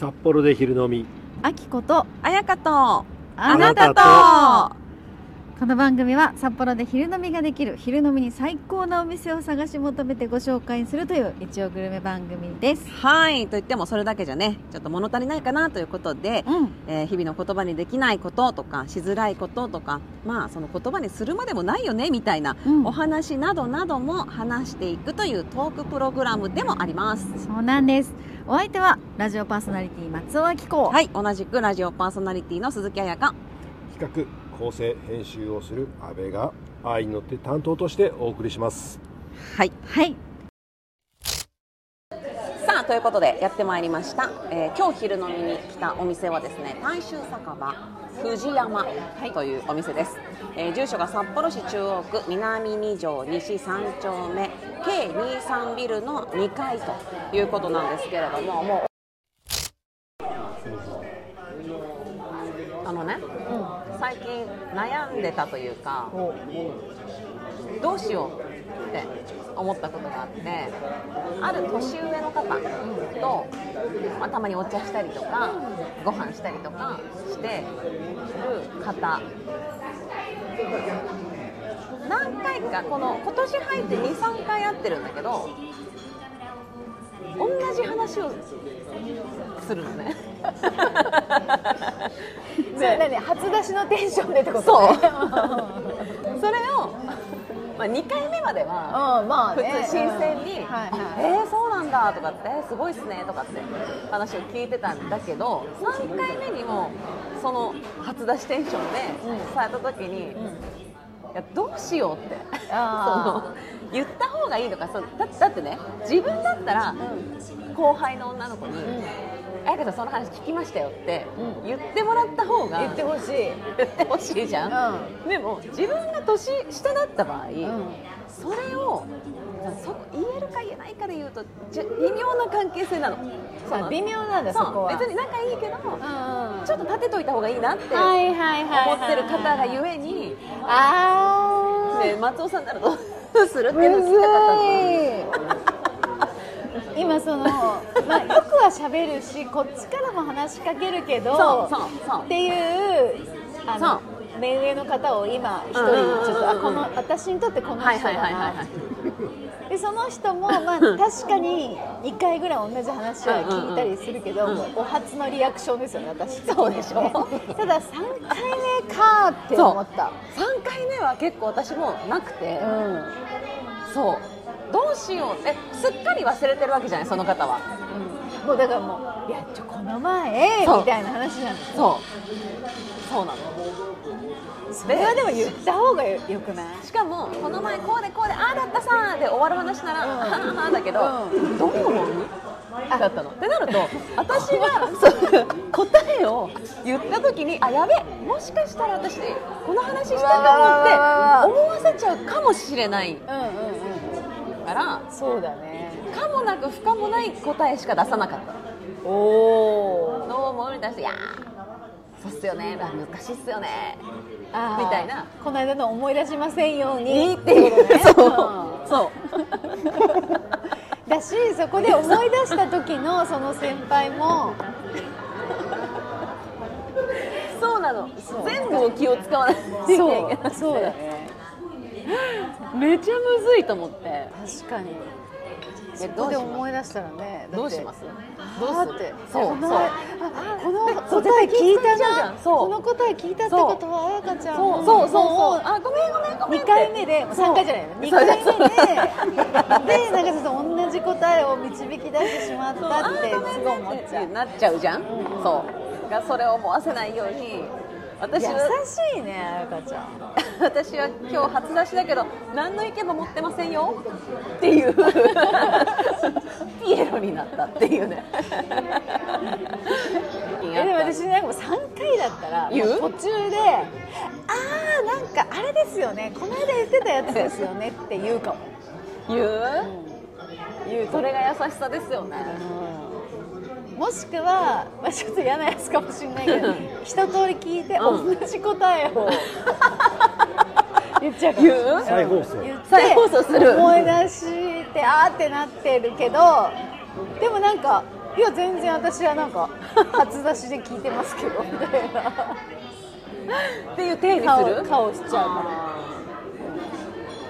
札幌で昼飲み。あきことあやかと。あなたとこの番組は札幌で昼飲みができる昼飲みに最高なお店を探し求めてご紹介するという一応グルメ番組です。はいと言ってもそれだけじゃねちょっと物足りないかなということで、うんえー日々の言葉にできないこととかしづらいこととかまあその言葉にするまでもないよねみたいなうん。お話などなども話していくというトークプログラムでもあります。そうなんです。お相手はラジオパーソナリティ松尾明子。はい同じくラジオパーソナリティの鈴木彩香。企画構成編集をする阿部が愛に乗って担当としてお送りします。はい。はい。さあということでやってまいりました、えー今日昼飲みに来たお店はですね大衆酒場藤山というお店です、えー住所が札幌市中央区南2条西3丁目 K23 ビルの2階ということなんですけれどももうあのね最近悩んでたというかどうしようって思ったことがあってある年上の方と、まあ、たまにお茶したりとかご飯したりとかしてる方何回かこの今年入って23回会ってるんだけど同じ話をするのね。それ何初出しのテンションでってことそう。ね それを、まあ、2回目まではうんまあ普ね通新鮮にうん。はいあはい。えー、そうなんだとかってえーすごいっすねとかって話を聞いてたんだけど3回目にもその初出しテンションでされた時に、いやどうしようって。そあの言った方がいいのかそうだだってね自分だったら後輩の女の子に「彩香さんその話聞きましたよ」ってうん。言ってもらった方が言ってほしい。言ってほしいじゃん、でも自分が年下だった場合、うん。それをそ言えるか言えないかで言うと微妙な関係性なの。微妙なんだそこは。別に仲いいけど、うんちょっと立てといた方がいいなって思ってる方がゆえに、ああね、松尾さんならどうするっていうのを聞きたかったの今その、まあ、よくは喋るしこっちからも話しかけるけどそうそうそう。っていうあの目上の方を今一人ちょっとあこの私にとってこの人だな。いでその人も、まあ、確かに2回ぐらい同じ話は聞いたりするけど、お初のリアクションですよね私。そうでしょ。ただ3回目かって思った。3回目は結構私もなくて、うん。そうどうしよう。ってすっかり忘れてるわけじゃない？その方は。うん。もうだからもう「いやちょこの前」みたいな話なんですよそう。そうなの。それはでも言った方がよよくない？しかもこの前こうでこうでああだったさで終わる話なら、うん。はあはあだけど、うどう思う？だったの。ってなると 私が答えを言った時にあやべもしかしたら私この話したかもって思わせちゃうかもしれない。うんうんうんからそうだね。かもなく不可もない答えしか出さなかった。おおどう思うに対して「いやーそうっすよね、まあ、難しいっすよね」みみたいな。この間の思い出しませんように。っていうね。そううん。そう。だしそこで思い出した時のその先輩も。そうなの。全部を気を使わないといそうだねめちゃむずいと思って。確かに。えそこで思い出したらねどうします？どうする？そうこのそう。あこの答え聞いたじゃなん。そう。この答え聞いたってことは彩香ちゃん。そう。そうそうあごめんごめんごめん2回目でそう3回じゃないの？2そう。回目ででなんかちょっと同じ答えを導き出してしまったってすごい思っちゃう。なっちゃうじゃん、ん。そう。がそれを思わせないように私優はしいね彩香ちゃん。私は今日初出しだけど何の意見も持ってませんよ。っていう。ピエロになったっていうね。えでも私なんかもう3回だったら途中でああなんかあれですよね。この間言ってたやつですよねって言うかも、言う、言う。それが優しさですよねもしくは、まあ、ちょっと嫌なやつかもしれないけど 一通り聞いてうん。同じ答えを。言っちゃう言う？再放送。言って再放送する。思い出してあーってなってるけどでもなんかいや全然私はなんか初出しで聞いてますけどみたいな。っていう体にす顔る？顔しちゃうから。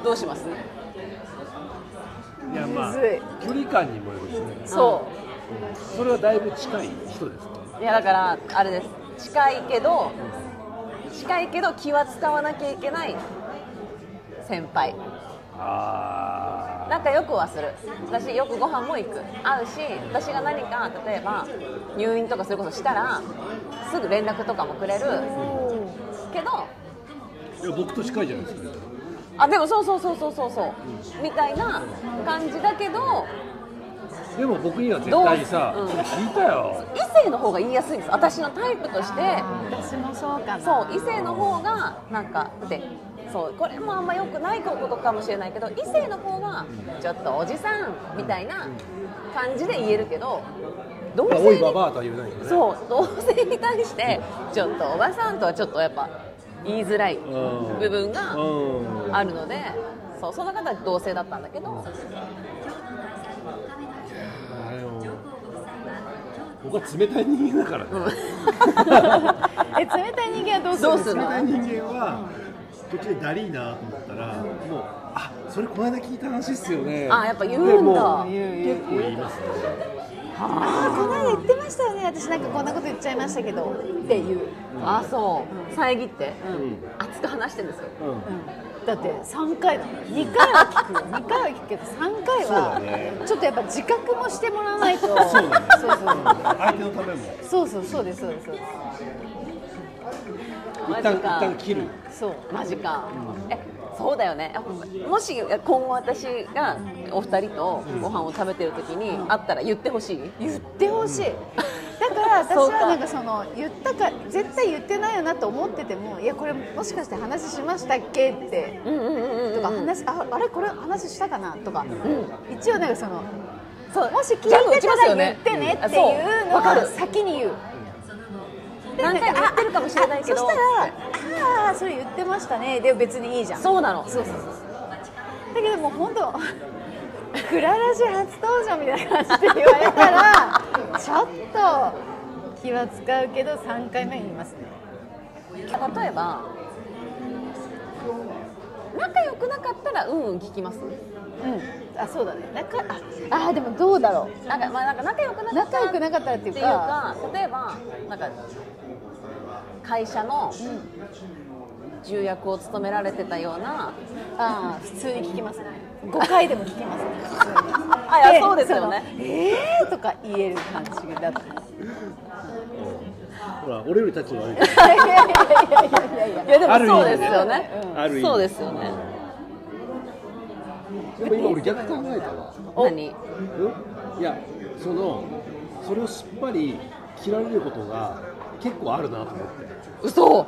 どうします？いやまあむずい。距離感にもよるしね。そそれはだいぶ近い人ですねいやだからあれです。近いけど近いけど気は使わなきゃいけない先輩。あ仲良くはする。私よくご飯も行く。会うし私が何か例えば入院とかすることしたらすぐ連絡とかもくれる。けどあいや僕と近いじゃないですか。あでもそうそうそうそうそうそう。みたいな感じだけどでも僕には絶対さ、どううん。聞いたよ。異性の方が言いやすいんです。私のタイプとして。私もそうかな。そう異性の方がなんかでそうこれもあんま良くないことかもしれないけど異性の方がちょっとおじさんみたいな感じで言えるけど同性にいババアとは言えないよね。そう同性に対してちょっとおばさんとはちょっとやっぱ言いづらいうん。部分がうん。あるのでそうその方は同性だったんだけどあの僕は冷たい人間だからね、え冷たい人間はどうするどうするの冷たい人間は途中でダリーなと思ったらもうあそれこの間聞いた話っすよね。あやっぱ言うんだ。結構言いますね。あこの間言ってましたよね。私なんかこんなこと言っちゃいましたけど。っていう、あそう。遮って。うん。熱く話してるんですよ。うんだって3回なの2回は聞くよ。2回は聞くけど3回そうだはね。ちょっとやっぱ自覚もしてもらわないと。そうだね。そう相手のためも。そうそうそうそう。ですそうですそうです一旦一旦切る。そう。マジか、えそうだよね。もし今後私がお二人とご飯を食べてる時に会ったら言ってほしい？言ってほしいだから私はなんかその言ったか絶対言ってないよなと思っててもいやこれもしかして話しましたっけってうんうんうんうんとか話ああれこれ話したかなとか、一応なんかそのそう。もし聞いてたら言ってねってあいそう。う。のを先に言う。で何回も言ってるかもしれないけど。あそしたら「ああそれ言ってましたね」で別にいいじゃん。そうなの。そうそうそう。だけどもう本当クララジ初登場みたいな感じで言われたらちょっと気は使うけど3回目に言いますね。例えば仲良くなかったらうんうん聞きます？うん。あそうだね。仲ああーでもどうだろう。なんかまあなんか仲良くなかった仲良くなかったらっていうってかいうか例えばなんか会社の重役を務められてたようなああ普通に聞きますね5回でも聞きますね。あいやそうですよね。えーとか言える感じだったほら俺より立ち悪い。いやいやいやいやいやいや。いやでもある意味ね。そうですよね。ある意味。そうですよね。でも今俺逆考えたわ。何？うん？いやそのそれをすっぱり切られることが結構あるなと思って、嘘。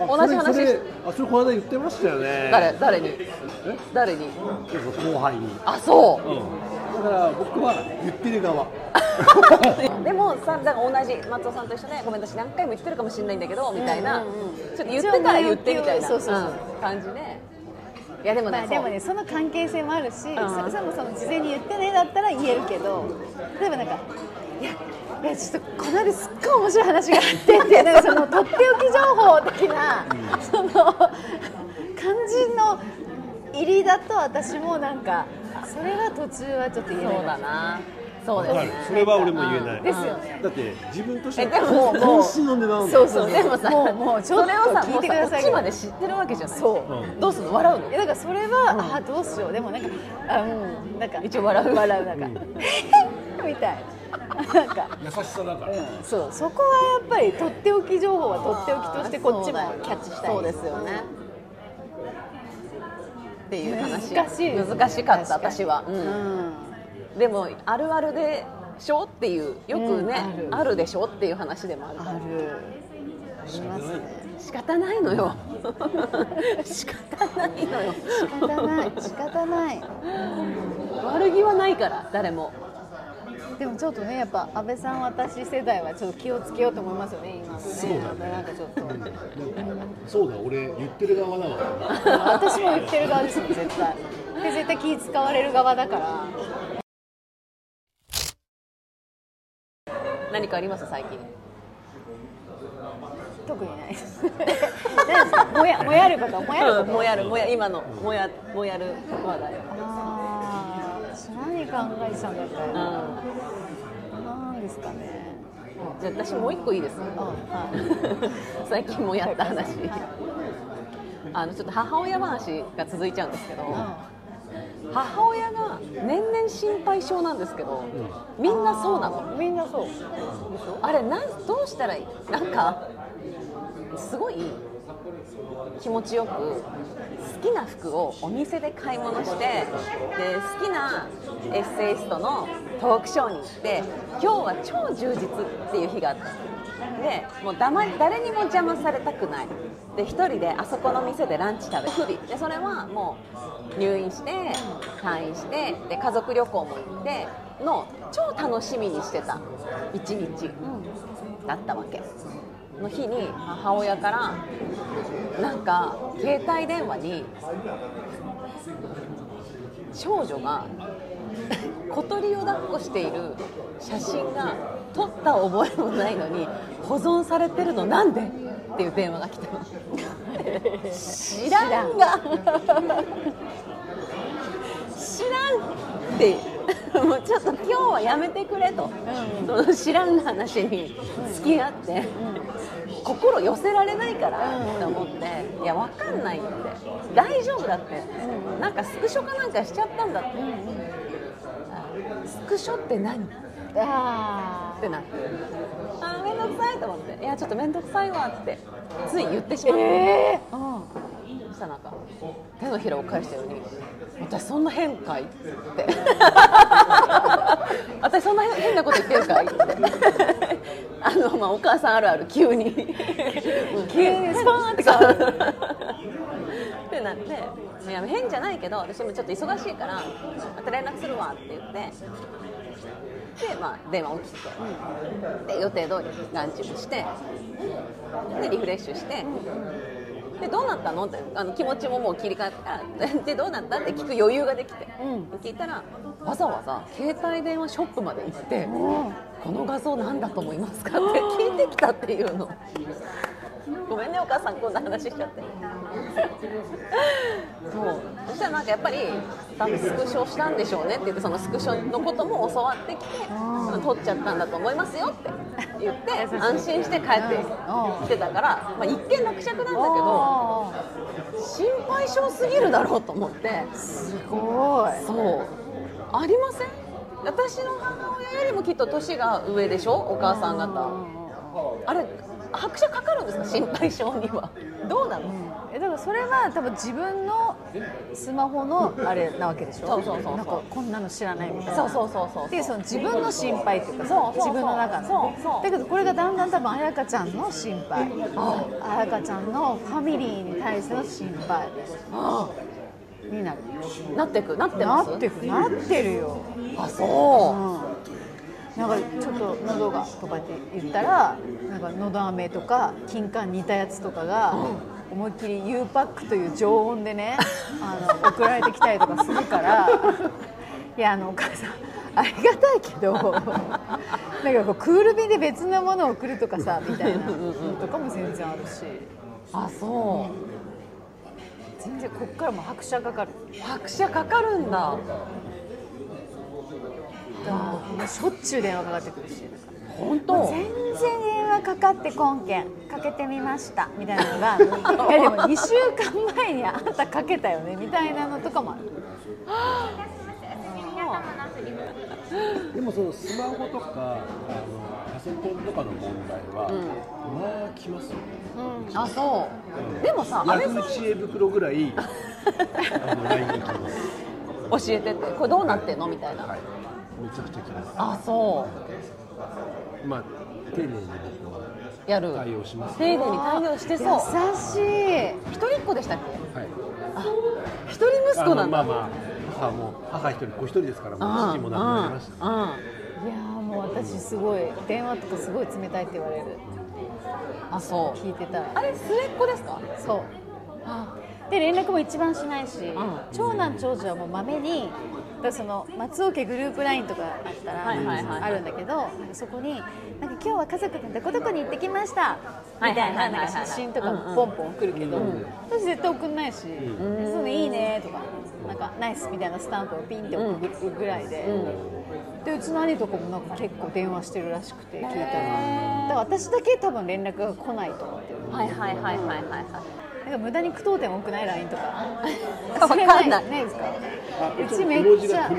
うん。同じ話あそれこの間言ってましたよね。誰誰に？え？誰に？後輩に、あそう。ん、だから僕は言ってる側。う でもさだから同じ松尾さんと一緒でごめん私何回も言ってるかもしれないんだけどみたいな、うんうんうん。ちょっと言ってから言ってみたいな。感じでいやでもね,まあ、でもねその関係性もあるし、ん。そもその事前に言ってねだったら言えるけど例えばなんかいやいやちょっとこの間すっごい面白い話があってってなんかそのとっておき情報的な、その感じの入りだと私もなんかそれは途中はちょっと言えないそうだな。そうですね。それは俺も言えない、ですよね。だって自分としてもはもう本心の値段そう。そうでもさもうもうちょっとそれをさ聞いてくださいもうさこっちまで知ってるわけじゃない。そう。うん。どうするの笑うの？いやだからそれは、あどうしよう。でもなんかあうんなんか一応笑う。笑うなんか、みたいななんか。優しさだから、そう。そこはやっぱりとっておき情報はとっておきとしてこっちもキャッチしたい。そうですよね。っていう話。難しい。難しかった私は、ううん。ん。でもあるあるでしょっていうよくね、うんある。あるでしょっていう話でもあるから。ある。ありますね。仕方ないのよ。仕方ないのよ。仕方ない。仕方ない。悪気はないから誰もでもちょっとねやっぱ安倍さん私世代はちょっと気をつけようと思いますよね今のね。そうだね。なんかちょっと。そうだ俺言ってる側だわ。私も言ってる側ですよ絶対。で絶対気使われる側だから。何かあります最近？特にない。ですもやもやること？もやるもやるもや今のもやもやる話題。ああ私何考えてたんだったうんら何ですかね。じゃあ私もう一個いいですあはい。最近もやった話。あのちょっと母親話が続いちゃうんですけど。母親が年々心配性なんですけどみんなそうなの？うんみんなそう。あれなんどうしたらいい？なんかすごい気持ちよく好きな服をお店で買い物してで好きなエッセイストのトークショーに行って今日は超充実っていう日があった。でもう黙り誰にも邪魔されたくない。で一人であそこの店でランチ食べ不備でそれはもう入院して退院してで家族旅行も行っての超楽しみにしてた一日だったわけの日に母親からなんか携帯電話に少女が 小鳥を抱っこしている写真が撮った覚えもないのに保存されてるのなんで？っていう電話が来たの。知らん。が。知らんって もうちょっと今日はやめてくれと、その知らん話に付き合って、心寄せられないからって思って、いやわかんないって。大丈夫だって、なんかスクショかなんかしちゃったんだって、スクショって何？っあてなって。あーめんどくさいと思って。いやちょっとめんどくさいわって。つい言ってしまって、えー。そしたらなんか手のひらを返したように「私そんな変かい?」って「私そんな変なこと言ってるかい?」って。あの、まあ、お母さんあるある急に。急にスパーンって変わる。ってなって。いや変じゃないけど私もちょっと忙しいからまた連絡するわって言って。で、まあ、電話を切って。で予定通りランチもして。でリフレッシュして。でどうなったの？ってあの気持ちももう切り替えたから。でどうなった？って聞く余裕ができて、聞いたらわざわざ携帯電話ショップまで行って、この画像何だと思いますか？って聞いてきたっていうの。ごめんねお母さんこんな話しちゃってそう。そしたらなんかやっぱり多分スクショしたんでしょうねって言ってそのスクショのことも教わってきて撮っちゃったんだと思いますよって言って安心して帰ってきてたから、まあ、一見落着なんだけどあ心配性すぎるだろうと思って。ーすごい。そう。ありません？私の母親よりもきっと年が上でしょ？お母さん方。あれ拍車かかるんですか？心配性には。どうなの？えだからそれは多分自分のスマホのあれなわけでしょ？そうそうそうそう。なんかこんなの知らないみたいな。そうそうそうそうっていうその自分の心配っていうかさそうそう。自分の中のそうそうだけどこれがだんだん多分彩香ちゃんの心配。彩香ちゃんのファミリーに対しての心配。になる。なってく？なってます？なってくなってるよ。あそうんなんかちょっと喉がとかって言ったらなんか喉飴とか金柑似たやつとかが思いっきり U パックという常温でねあの送られてきたりとかするからいやあのお母さんありがたいけどなんかこうクール便で別のものを送るとかさみたいなのとかも全然あるし。う。あそ全然こっからもう拍車かかる。う拍車かかるんだしょっちゅう電話かかってくるし。本当？全然電話かかってこんけんかけてみましたみたいなのが いやでも2週間前にあんたかけたよねみたいなのとかも。あるでもそのスマホとかあのパソコンとかの問題は、まあ来ますよ、あそう。でもさあ知恵袋ぐらいあの LINE が来ます。教えてって。これどうなってんのみたいな、はいめちゃくちゃ来ますあそまあ丁寧に僕はうやる対応します。丁寧に対応してそう。優しい。一人っ子でしたっけ？はい。あ一人息子なんだ。まあまあ母も母一人子一人ですからもう父も亡くなりました、うんうん。いやーもう私すごい電話とかすごい冷たいって言われる。あそう。聞いてたらあれ末っ子ですか？そう。で連絡も一番しないし、ん。長男長女はもうまめにからその松尾家グループラインとかあったらあるんだけどそこになんか今日は家族でどこどこに行ってきましたみたいななんか写真とかポンポン送るけど私絶対送んないしそういいいねとかなんかナイスみたいなスタンプをピンって送るぐらいで。でうちの兄とかもなんか結構電話してるらしくて聞いたら。だから私だけ多分連絡が来ないと思ってるはいはいはいはいはいはい。なんか無駄に句読点多くない LINE とか。わかんない。ないですか？あうちめっちゃあ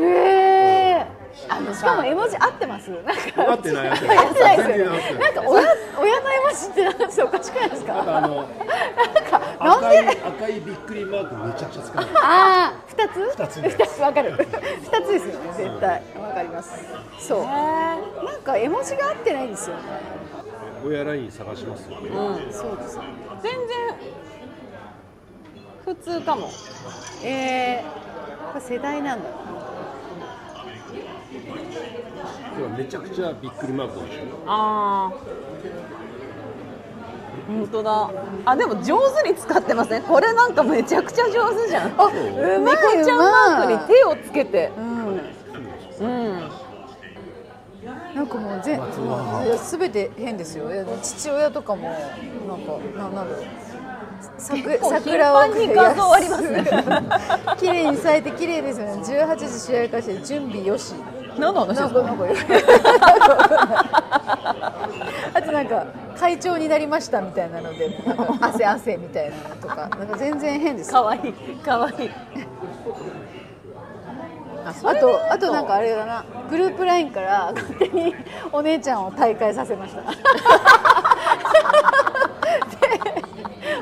えー、あのしかも絵文字合ってますなんか合ってない合ってないですよなんか親親の絵文字ってなんかおかしくないですかなんかなんで赤いびっくりマークめちゃくちゃ使うああ二つ二つ二つわかる二つですよね。絶対わかりますそうなんか絵文字が合ってないんですよね。親ライン探しますよねそうです全然普通かも。えー、これ世代なんだ。でもめちゃくちゃびっくりマークああ本当だ。あでも上手に使ってますねこれなんかめちゃくちゃ上手じゃん。あう。ま猫いちゃんマークに手をつけて。うん。うん。なんかもうぜすべて変ですよ。父親とかもなんかななんだろう桜を頻繁にありますね。綺麗に咲いて綺麗ですよね。18時試合開始準備よし。何の話なんか あとなんか会長になりましたみたいなので 汗汗みたいなのとかなんか全然変です。かわいいかわい。いあとあとなんかあれだな。グループラインから勝手にお姉ちゃんを大会させました。で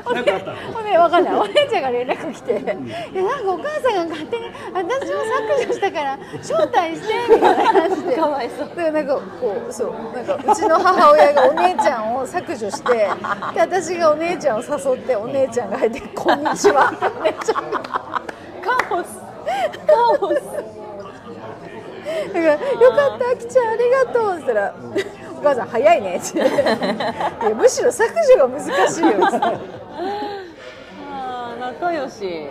お姉なんかあったの？お姉わかんない。お姉ちゃんが連絡来て、いやなんかお母さんが勝手に私を削除したから 招待してみたいな感じで。かわいそう。でなんかこうそうなんかうちの母親がお姉ちゃんを削除してで私がお姉ちゃんを誘ってお姉ちゃんが入って「こんにちは」ってお姉ちゃんが。カオス。カオス。だから「よかったあきちゃんありがとう」って言ったら「お母さん早いね」いやむしろ削除が難しいよ」ってあー仲良し。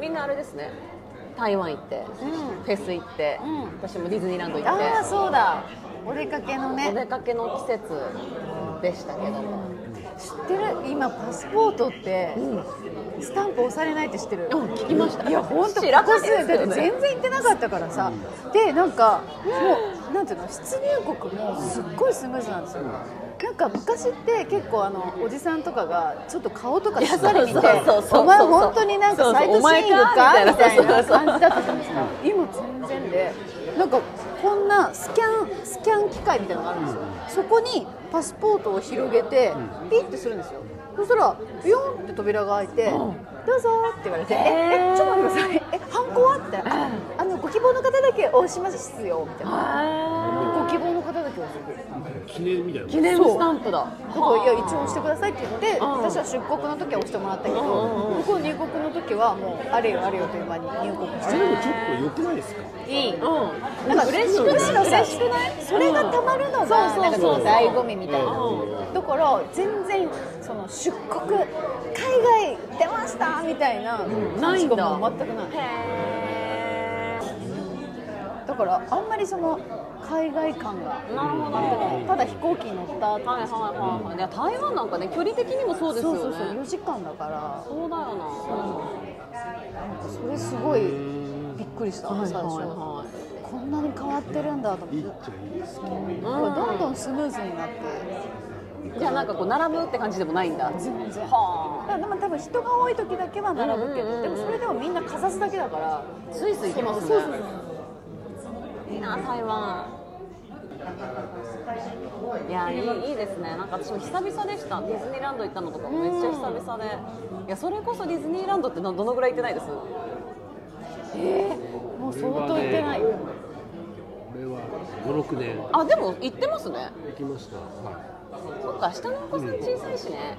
みんなあれですね。台湾行って、フェス行って、うん。私もディズニーランド行って。ああそうだ。お出かけのおね出かけの季節でしたけど。も、知ってる？今パスポートってスタンプ押されないって知ってる？うん聞きました。いや本当知らないここ数年だってですよね全然行ってなかったからさ。でなんかもうなんていうの出入国もすっごいスムーズなんですよ。なんか昔って結構あのおじさんとかがちょっと顔とかしっかり見てお前本当になんかサイトシーイングかみたいな感じだったじゃないですか。今全然で。なんかこんなスキャンスキャン機械みたいなのがあるんですよ。そこにパスポートを広げてピッてするんですよそしたらビヨンって扉が開いて「どうぞ」って言われて「ええちょっと待ってください。えハンコは?」ってあ「あのご希望の方だけ押しますよ」みたいな。ご希望の方だけ押す記念みたいな記念スタンプだ。だからいや一応押してくださいって言ってうん。私は出国の時は押してもらったけど向こう入国の時はもうあれよあれよという間に入国して。あれもちょっと良くないですか？いい。うん。なんか嬉しくないむしろさ嬉しくない？それがたまるのがうん。なんかその醍醐味みたいな。うだから全然その出国海外出ましたみたいなないんだ。感じが全くない。へだからあんまりその海外感がーなるほど。ただ飛行機に乗った後はいはいはいはい。いや台湾なんかね距離的にもそうですよね。そうそうそう4時間だから。そうだよな、それすごいびっくりしたはい最初はい。はこんなに変わってるんだと思って。いいっちゃいいですけどい、どんどんスムーズになって。じゃあなんかこう並ぶって感じでもないんだ。全然。はだからでも多分人が多い時だけは並ぶけうんうんうんうんどでもそれでもみんなかざすだけだから。あスイス行きますね。そうそうそういいな台湾。いやいいいいですね。なんか私も久々でした。ディズニーランド行ったのとかもめっちゃ久々で。いやそれこそディズニーランドってどどのぐらい行ってないです？えー、もう相当行ってない。よ俺は56年。あでも行ってますね。行きました。はそっか下のお子さん小さいしね。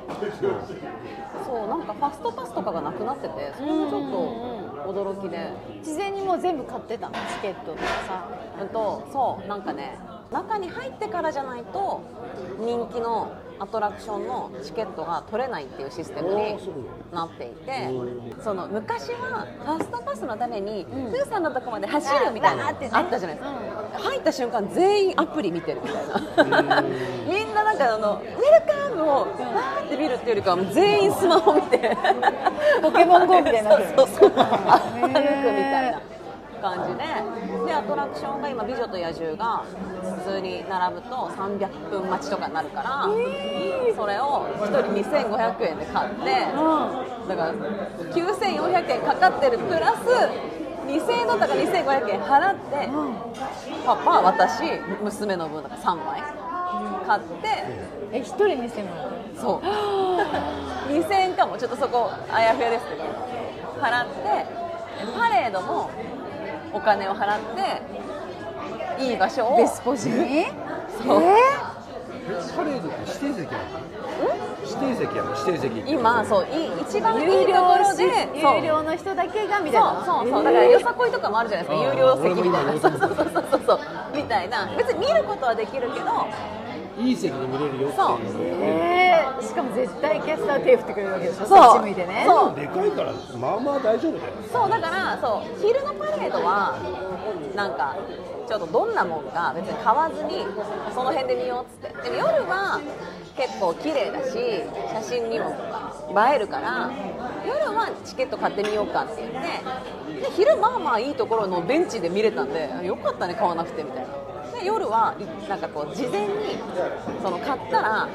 そう。なんかファストパスとかがなくなっててそれもちょっと驚きで。事前にもう全部買ってたのチケットとかさうんとそうなんかね中に入ってからじゃないと人気のアトラクションのチケットが取れないっていうシステムになっていてうんその昔はファストパスのためにプーさんのとこまで走るみたいなあーってねあったじゃないですか、入った瞬間全員アプリ見てるみたいな。みんななんかあのウェルカムをわーって見るっていうよりかはもう全員スマホ見て。ポケモン GO みたいになそうそう歩くみたいな感じで。でアトラクションが今「美女と野獣」が普通に並ぶと300分待ちとかになるから、それを1人2500円で買って、だから9400円かかってるプラス2000円だったから2500円払って、パパ私娘の分だから3枚買ってえ一人にしてもらうそう。2000円かも。ちょっとそこあやふやですけど。払ってパレードもお金を払っていい場所を。ベスポジに？そう。え？パレードって指定席ある指定席ある指定席。今そうい一番いい有とこ料ろで有料の人だけがみたいな。そうそう。そうだからよさこいとかもあるじゃないですか。有料席みたいな。そうそうそうそうそう。みたいな。別に見ることはできるけどいい席で見れるよってそう。いう。えー、しかも絶対キャスター手振ってくれるわけでしょ？そう。そっち向いてね。そう。でかいからまあまあ大丈夫だよ。そうだからそう昼のパレードはなんかちょっとどんなもんか別に買わずにその辺で見ようっつって。でも夜は結構綺麗だし写真にも映えるから夜はチケット買ってみようかって言って。で昼まあまあいいところのベンチで見れたんでよかったね買わなくてみたいなで夜はいなんかこう事前にその買ったら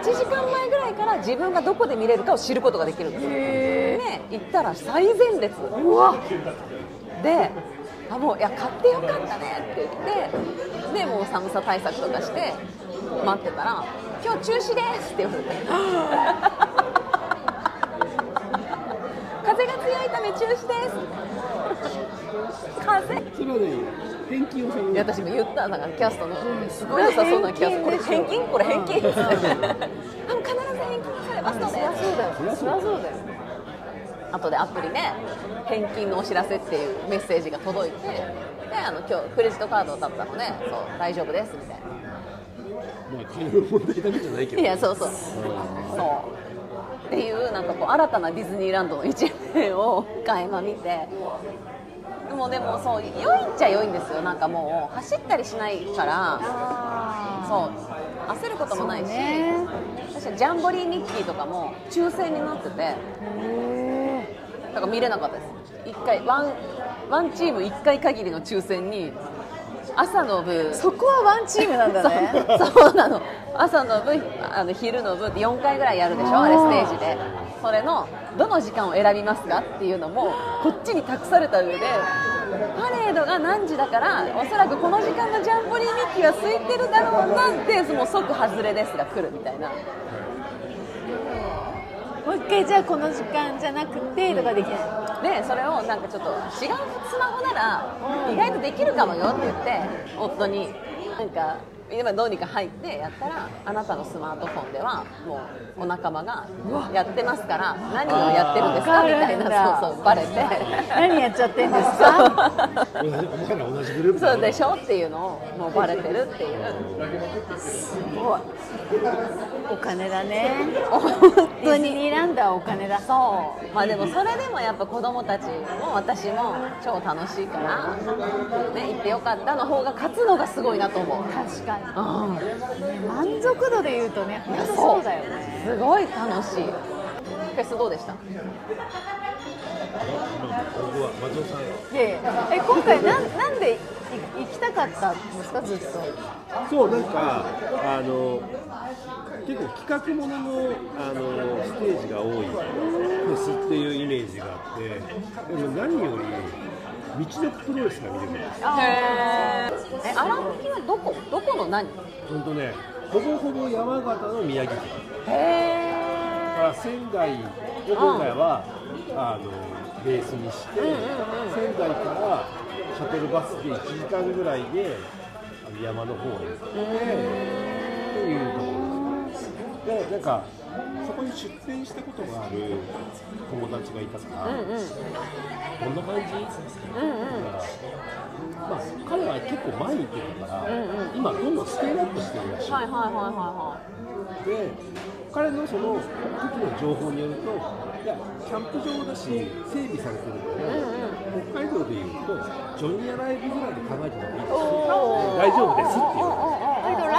1時間前ぐらいから自分がどこで見れるかを知ることができるんですよ。で行ったら最前列。うわ。であもういや買ってよかったねって言ってでもう寒さ対策とかして待ってたら「今日中止です」って言われて。風が強いため中止です。風？返金をされる。いや私も言ったなんかキャストのすごい。良さそうな気がするこれ返金これ返金。あもう必ず返金されますので。そうだよ。そりゃそうだよ。後でアプリで返金のお知らせっていうメッセージが届いてであの今日クレジットカードだったのでそう大丈夫ですみたいな。まあ金の問題だけじゃないけど。いやそうそう。そう。っていうなんかこう新たなディズニーランドの一面を垣間見てでもでもそう良いっちゃ良いんですよ。なんかもう走ったりしないから。あそう。焦ることもないし、ね。ジャンボリーミッキーとかも抽選になってて。だから見れなかったです。1回ワンワンチーム1回限りの抽選に朝の部。ーそこはワンチームなんだね。そうそうなの。朝の部あの昼の部って4回ぐらいやるでしょあれステージで。それのどの時間を選びますかっていうのもこっちに託された上でパレードが何時だからおそらくこの時間のジャンボリーミッキーは空いてるだろうなってもう即外れですが来るみたいな。もう一回じゃあこの時間じゃなくてとかできないでそれをなんかちょっと違うスマホなら意外とできるかもよって言って夫に。なんか今どうにか入ってやったらあなたのスマートフォンではもうお仲間がやってますから何をやってるんですかみたいなそうそうバレて。何やっちゃってんですか？同じお前ら同じグループだそうでしょっていうのをもうバレてるっていう。お金だね。本デ当にニーランドはお金だ。そう。まあでもそれでもやっぱ子供たちも私も超楽しいからね行ってよかったの方が勝つのがすごいなと思う。確かに。うん満足度で言うとね本当そうだよね。すごい楽しい。フェスどうでした？いやいやえ今回なんなんでい行きたかったんですかずっと？そうなんかあの結構企画もののあのステージが多いフェスっていうイメージがあってでも何より道のプロレスが見れるんですへえ荒木はどこ？どこの何？本当ねほぼほぼ山形の宮城県。へだから仙台を今回は、あのベースにして、仙台からシャトルバスで1時間ぐらいで山の方へ行ってっていうところですでなんかそこに出店したことがある友達がいたから、うんうんどんな感じ、うんうんだからまあ、彼は結構前に行ってたから、うんうん。今どんどんスケールアップしてるらしい、はいはいはいはで彼のその時の情報によるといやキャンプ場だし整備されてるかいら、はいうんうん。北海道でいうとジョニーアライブぐらいで考えてもいいですおー。大丈夫ですって言わ割と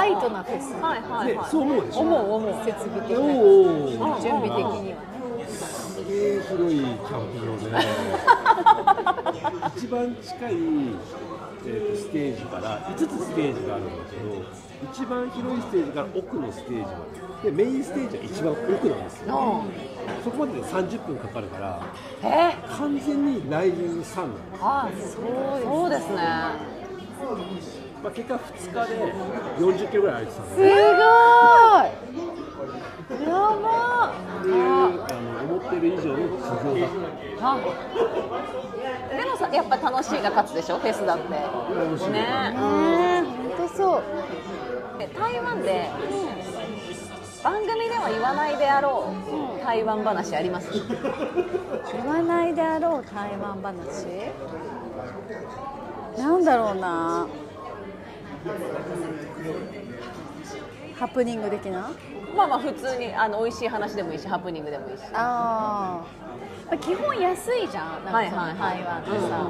ライトなフェス。はいはいはい。そう思うでしょ？思う思う。設備的なおー。準備的にはねすげえ広いキャンプ場で一番近い、えーとステージから5つステージがあるんだけど一番広いステージから奥のステージまで。でメインステージは一番奥なんですよ。そこまでで30分かかるからえ？完全にライジングサンなんです、あそうですねまあ、結果2日で40キロぐらい歩いてたんすごい。やば。っていうあの思ってる以上の苦行だっあでもさやっぱ楽しいが勝つでしょ？フェスだって。面白い。ね。ねえ本当そう。台湾で番組では言わないであろう台湾話あります？言わないであろう台湾話？なんだろうな。ハプニング的な？まあまあ普通にあの美味しい話でもいいしハプニングでもいいし。ああ基本安いじゃんなんかそのはいはいはい。台湾ってさ、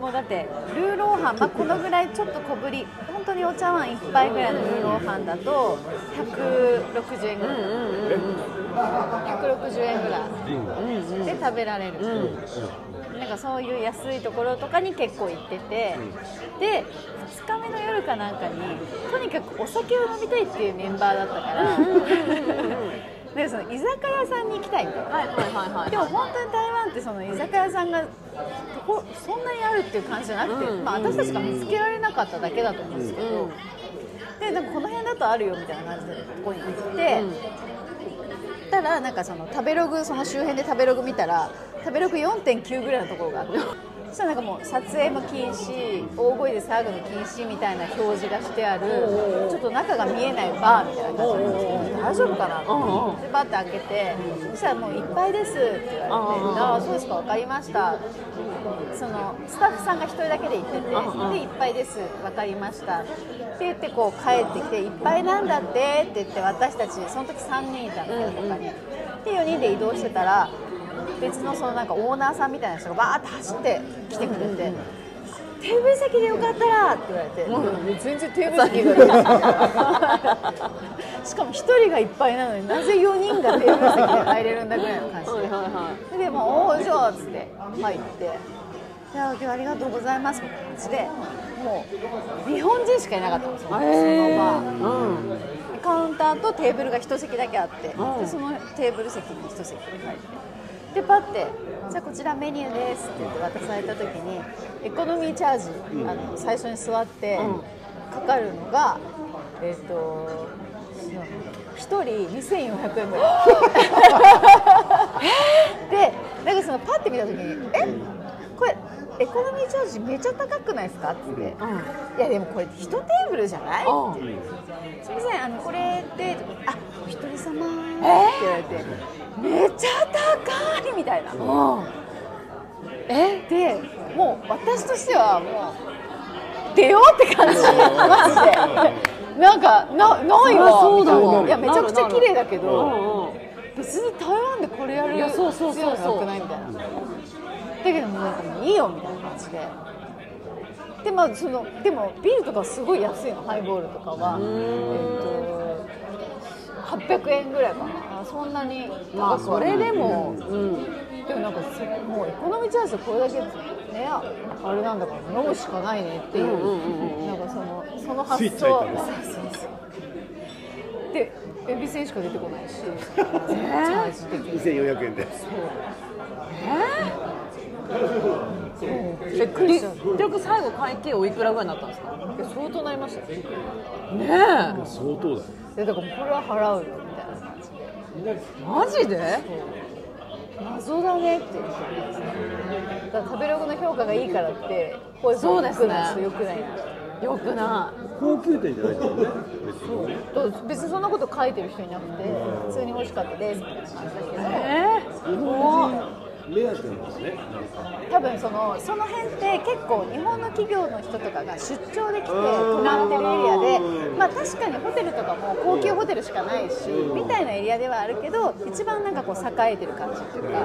もうだってルーローハン、まあ、このぐらいちょっと小ぶり本当にお茶碗一杯ぐらいのルーローハンだと160円ぐらい、160円ぐらい。で食べられる、なんかそういう安いところとかに結構行ってて、で2日目の夜かなんかにとにかくお酒を飲みたいっていうメンバーだったから、でその居酒屋さんに行きたいみたいな。はいはいはいはい。でも本当に台湾ってその居酒屋さんがこそんなにあるっていう感じじゃなくて、うん。まあ、私たちが見つけられなかっただけだと思うんですけど、でなんかこの辺だとあるよみたいな感じでここに行って、たらなんかその食べログその周辺で食べログ見たら食べログ4.9ぐらいのところがあってそしたらなんかもう撮影も禁止大声で騒ぐの禁止みたいな表示がしてあるちょっと中が見えないバーみたいな感じなんですけど大丈夫かな？と思ってでバーって開けてそしたらもういっぱいですって言われてああそうですか分かりました。そのスタッフさんが1人だけで行っててでいっぱいです分かりました。って言ってこう帰ってきていっぱいなんだってって言って私たちその時3人いたんだけど他に。で4人で移動してたら別のそのなんかオーナーさんみたいな人がバーって走って来てくれて。テーブル席でよかったらって言われて、いや全然テーブル席が しかも1人がいっぱいなのになぜ4人がテーブル席で入れるんだぐらいの感じで。はいでもうおおじゃあっつって入って「いや今日ありがとうございます」みたいな感じでもう日本人しかいなかったんですよ、その場うん。でカウンターとテーブルが1席だけあって、でそのテーブル席に1席入ってでパッて「じゃあこちらメニューです」って言って渡された時にエコノミーチャージ、あの最初に座ってかかるのが、えっ、と1人2400円ぐらい。でなんかそのパッて見た時に「え？これエコノミーチャージめっちゃ高くないですか?」って。言って「いやでもこれ1テーブルじゃない?」って言って「すみませんあのこれであお一人様」って言われて「めっちゃ高い!」みたいな。え？でもう私としてはもう出ようって感じ。マジで。なんかなないわ。そうだわ。いやめちゃくちゃ綺麗だけうんどうん。別に台湾でこれやる必要なくないみたいなだけどもうなんかもういいよみたいな感じで。でまあそのでもビールとかすごい安いのハイボールとかは。えっと800円ぐらいかなそんなにまあそれでもでもなんかそもうエコノミーチャンスこれだけねあれなんだから飲むしかないねっていう,、なんかそのその発想。そうそうそう。でエビせんしか出てこないし、チャージ的に2400円で。びっくりしたい結局最後会計おいくらぐらいになったんですか？や相当なりましたよ。ね相当だよ。でだからこれは払うよみたいな感じで。えマジで？謎だねって言って。だから食べログの評価がいいからってこういうそうですね。よくない。なよくな高級店じゃないんだよね別にそんなこと書いてる人いなくて普通に美味しかったですみたいな感じだけど。いえ日本人目当てなんですね。多分そのその辺って結構日本の企業の人とかが出張で来て泊まってるエリアでうんまあ確かにホテルとかも高級ホテルしかないしみたいなエリアではあるけど一番なんかこう栄えてる感じっていうか。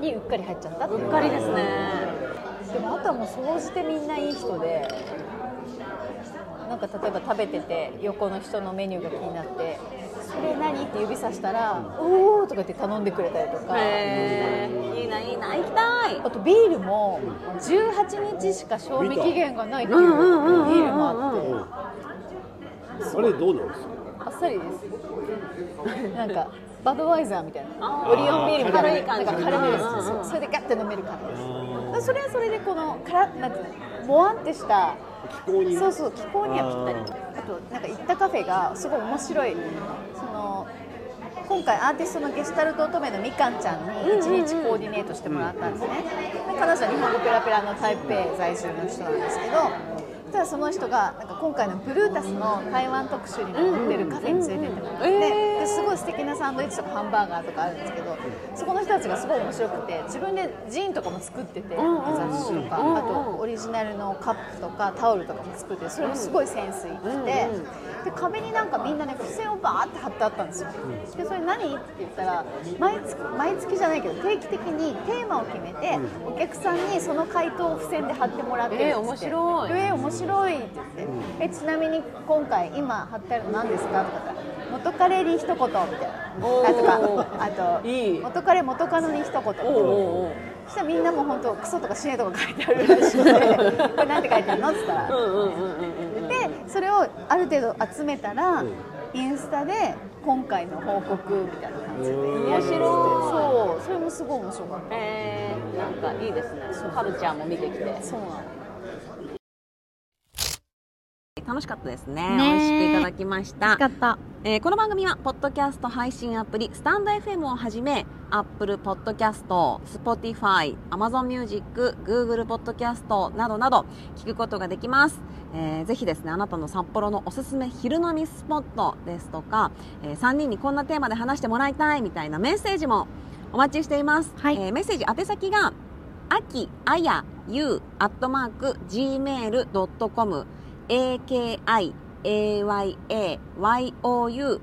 にうっかり入っちゃったっていう。うっかりですね。でもあとはもう総じてみんないい人でなんか例えば食べてて横の人のメニューが気になって「それ何?」って指さしたら「おお」とか言って頼んでくれたりとか。いいないいな行きたい。あとビールも18日しか賞味期限がないっていうビールもあって。うんあれどうなんですか？あっさりです。なんかバドワイザーみたいな。オリオンビールみたいな軽い感じなんか軽めですそれでガッて飲める感じです。それはそれでこのからなんていうのもわんってしたー気候にそうそう気候にはぴったり。ああとなんか行ったカフェがすごい面白い今回アーティストのゲシュタルト乙女のみかんちゃんに一日コーディネートしてもらったんですね、で彼女は日本語ペラペラの台北在住の人なんですけどただその人がなんか今回のブルータスの台湾特集にも載ってるカフェに連れてってもらって、ですごい素敵なサンドイッチとかハンバーガーとかあるんですけどそこの人たちがすごい面白くて自分でジーンとかも作っててんうんうん雑誌とかうんうんあとオリジナルのカップとかタオルとかも作ってそれもすごいセンスいいくて、うんうんで壁になんかみんなね付箋をバーって貼ってあったんですよ。でそれ何？って言ったら毎月毎月じゃないけど定期的にテーマを決めてお客さんにその回答を付箋で貼ってもらってるっつって。えー面白い。えー面白いって言って、えちなみに今回今貼ってあるの何ですか？とか言ったら元彼に一言みたいな。あとかあと元彼元カノに一言。そしたらみんなも本当クソとか死ねとか書いてあるらしくて。これなんて書いてあるの？って言ったらうんうんうんをある程度集めたら、インスタで今回の報告みたいな感じで面白い。そう。それもすごい面白かった。えー、なんかいいですね。カルチャーも見てきて。そうなの楽しかったですね。ね美味しくいただきました。った。えーこの番組はポッドキャスト配信アプリスタンド FM をはじめ Apple Podcast、Spotify、Amazon Music、Google Podcast などなど聞くことができます、えーぜひですねあなたの札幌のおすすめ昼飲みスポットですとか、え3人にこんなテーマで話してもらいたいみたいなメッセージもお待ちしています、はい。えーメッセージ宛先があきあやゆアットマーク gmail.com akiayayou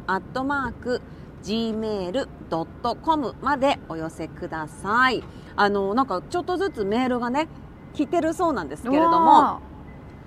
アットマーク gmail.com までお寄せください。あのなんかちょっとずつメールがね来てるそうなんですけれども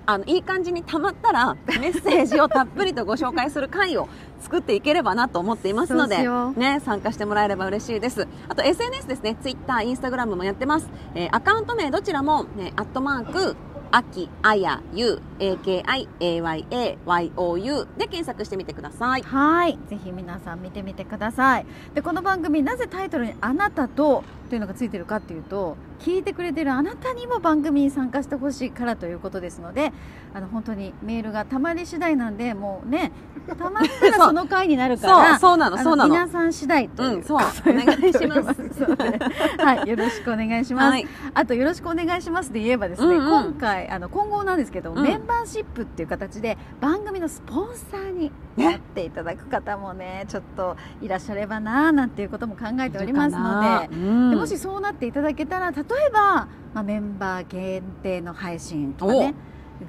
あ。のいい感じにたまったらメッセージをたっぷりとご紹介する回を作っていければなと思っていますのでね、参加してもらえれば嬉しいです。あと SNS ですね。Twitter、Instagram もやってます、えーアカウント名どちらも、ね、アットマークあきあやゆ AKIAYAYOU で検索してみてください。はい。ぜひ皆さん見てみてください。でこの番組なぜタイトルに「あなたと」というのがついてるかっていうと聞いてくれてるあなたにも番組に参加してほしいからということですのであの本当にメールがたまり次第なんでもうねたまったらその回になるからそうなのあそうなの。皆さん次第という、うんそうお願いします。はいよろしくお願いします、はい。あとよろしくお願いしますで言えばですね、うんうん。今回あの今後なんですけど、うん。メンバーシップっていう形で番組のスポンサーになっていただく方もねちょっといらっしゃればななんていうことも考えておりますので。うん。でもしそうなっていただけたら例えば、まあ、メンバー限定の配信とかね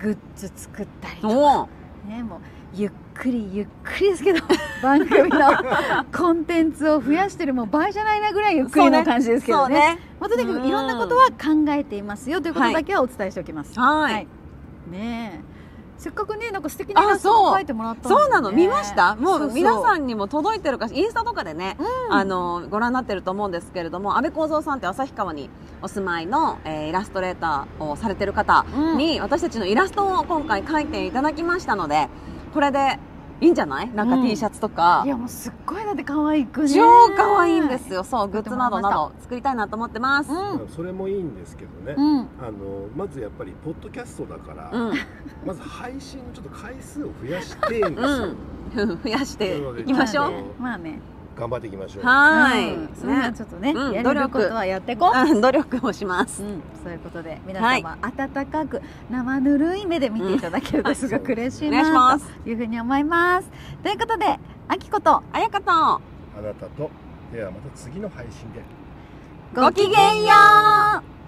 グッズ作ったりとかおねもうゆっくりゆっくりですけど 番組の コンテンツを増やしてるもう倍じゃないなぐらいゆっくりの感じですけどね。そうね。まあとにかくいろんなことは考えていますよということだけはお伝えしておきます。はい。ねえせっかくねなんか素敵なイラスト描いてもらったそうなの。見ました？もそう皆さんにも届いてるかしインスタとかでね、あのご覧になってると思うんですけれども安倍幸三さんって旭川にお住まいの、えーイラストレーターをされてる方に、私たちのイラストを今回描いていただきましたのでこれでいいんじゃない？なんかうん。T シャツとか。い、やもうすっごいだって可愛くね。超可愛いんですよ。そうグッズなどなど。作りたいなと思ってます、うん。それもいいんですけどね、うん。あのまずやっぱりポッドキャストだから、うん。まず配信のちょっと回数を増やしてんですよ、うん、増やしていきましょう、なのでまあね頑張っていきましょう。はい、うん。それはちょっとね、うん。やれることはやっていこう。うん努力をします、うん、そういうことで皆様、はい温かく生ぬるい目で見ていただけるとすごく嬉しいお願いしなます。というふうに思います。ということで、あきこと。あやかと。あなたと。ではまた次の配信で。ごきげんよう